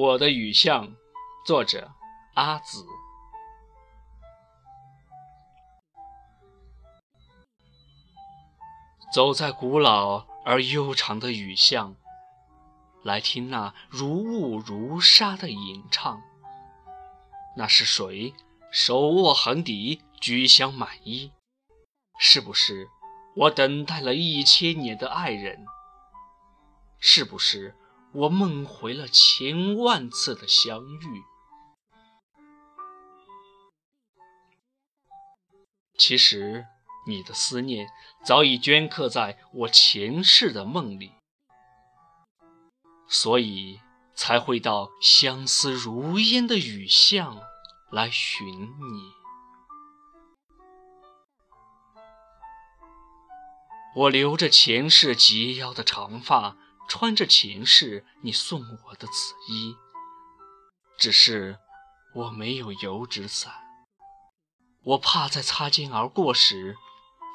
我的雨巷，作者阿紫。走在古老而悠长的雨巷，来听那如雾如纱的吟唱。那是谁手握横笛，举香满衣？是不是我等待了一千年的爱人？是不是我梦回了千万次的相遇？其实，你的思念早已镌刻在我前世的梦里，所以才会到相思如烟的雨巷来寻你。我留着前世及腰的长发。穿着前世你送我的紫衣，只是我没有油纸伞，我怕在擦肩而过时，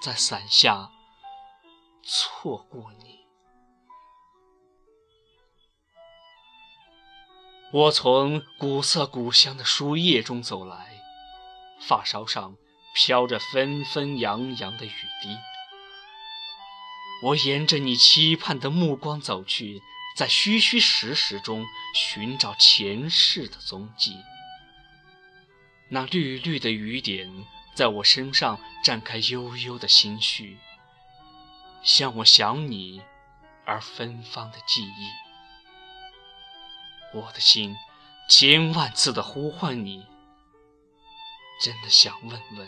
在伞下错过你。我从古色古香的书页中走来，发梢上飘着纷纷扬扬的雨滴。我沿着你期盼的目光走去，在虚虚实实中寻找前世的踪迹。那绿绿的雨点在我身上展开悠悠的心绪，像我想你而芬芳的记忆。我的心千万次的呼唤你，真的想问问，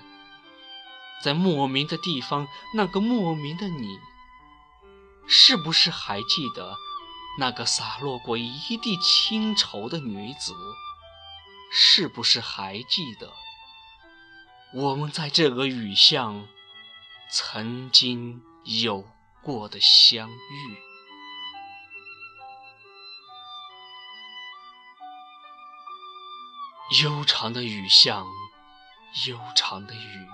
在莫名的地方，那个莫名的你。是不是还记得那个洒落过一地清愁的女子？是不是还记得我们在这个雨巷曾经有过的相遇？悠长的雨巷，悠长的雨，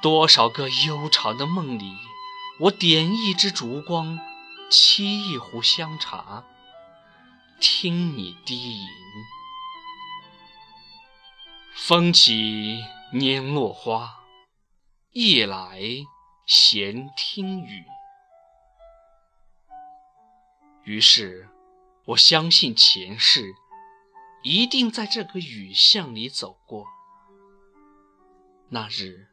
多少个悠长的梦里。我点一支烛光，沏一壶香茶，听你低吟。风起拈落花，夜来闲听雨。于是，我相信前世一定在这个雨巷里走过。那日。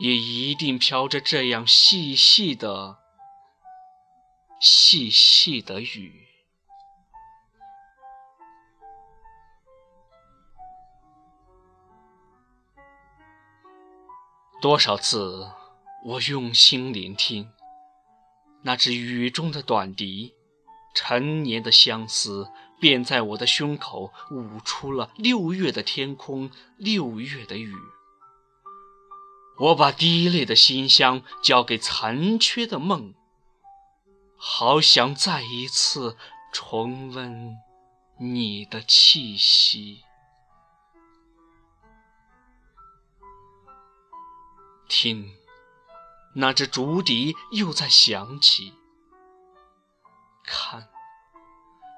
也一定飘着这样细细的、细细的雨。多少次，我用心聆听那只雨中的短笛，陈年的相思便在我的胸口舞出了六月的天空，六月的雨。我把滴泪的馨香交给残缺的梦，好想再一次重温你的气息。听，那只竹笛又在响起。看，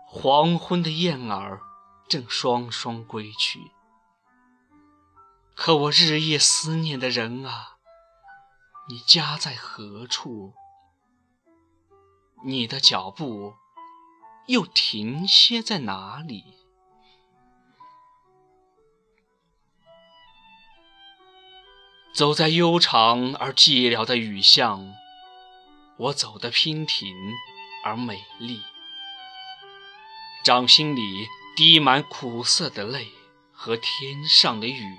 黄昏的燕儿正双双归去。可我日夜思念的人啊，你家在何处？你的脚步又停歇在哪里？走在悠长而寂寥的雨巷，我走得娉婷而美丽，掌心里滴满苦涩的泪和天上的雨。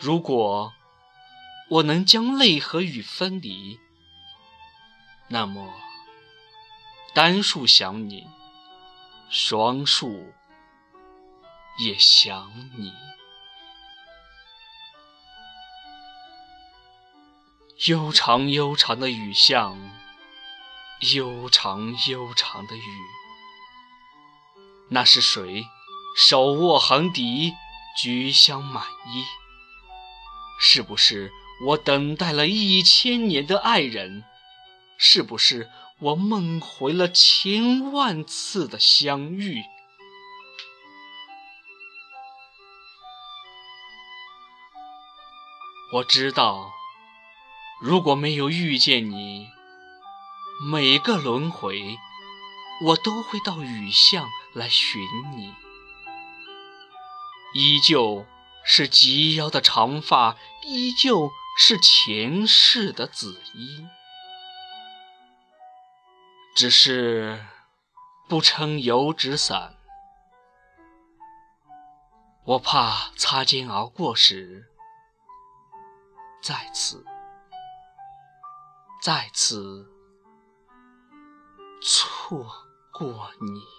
如果我能将泪和雨分离，那么单数想你，双数也想你。悠长悠长的雨巷，悠长悠长的雨，那是谁手握横笛，菊香满衣？是不是我等待了一千年的爱人？是不是我梦回了千万次的相遇。我知道，如果没有遇见你，每个轮回，我都会到雨巷来寻你。依旧是及腰的长发，依旧是前世的紫衣，只是不撑油纸伞，我怕擦肩而过时。再次，再次错过你。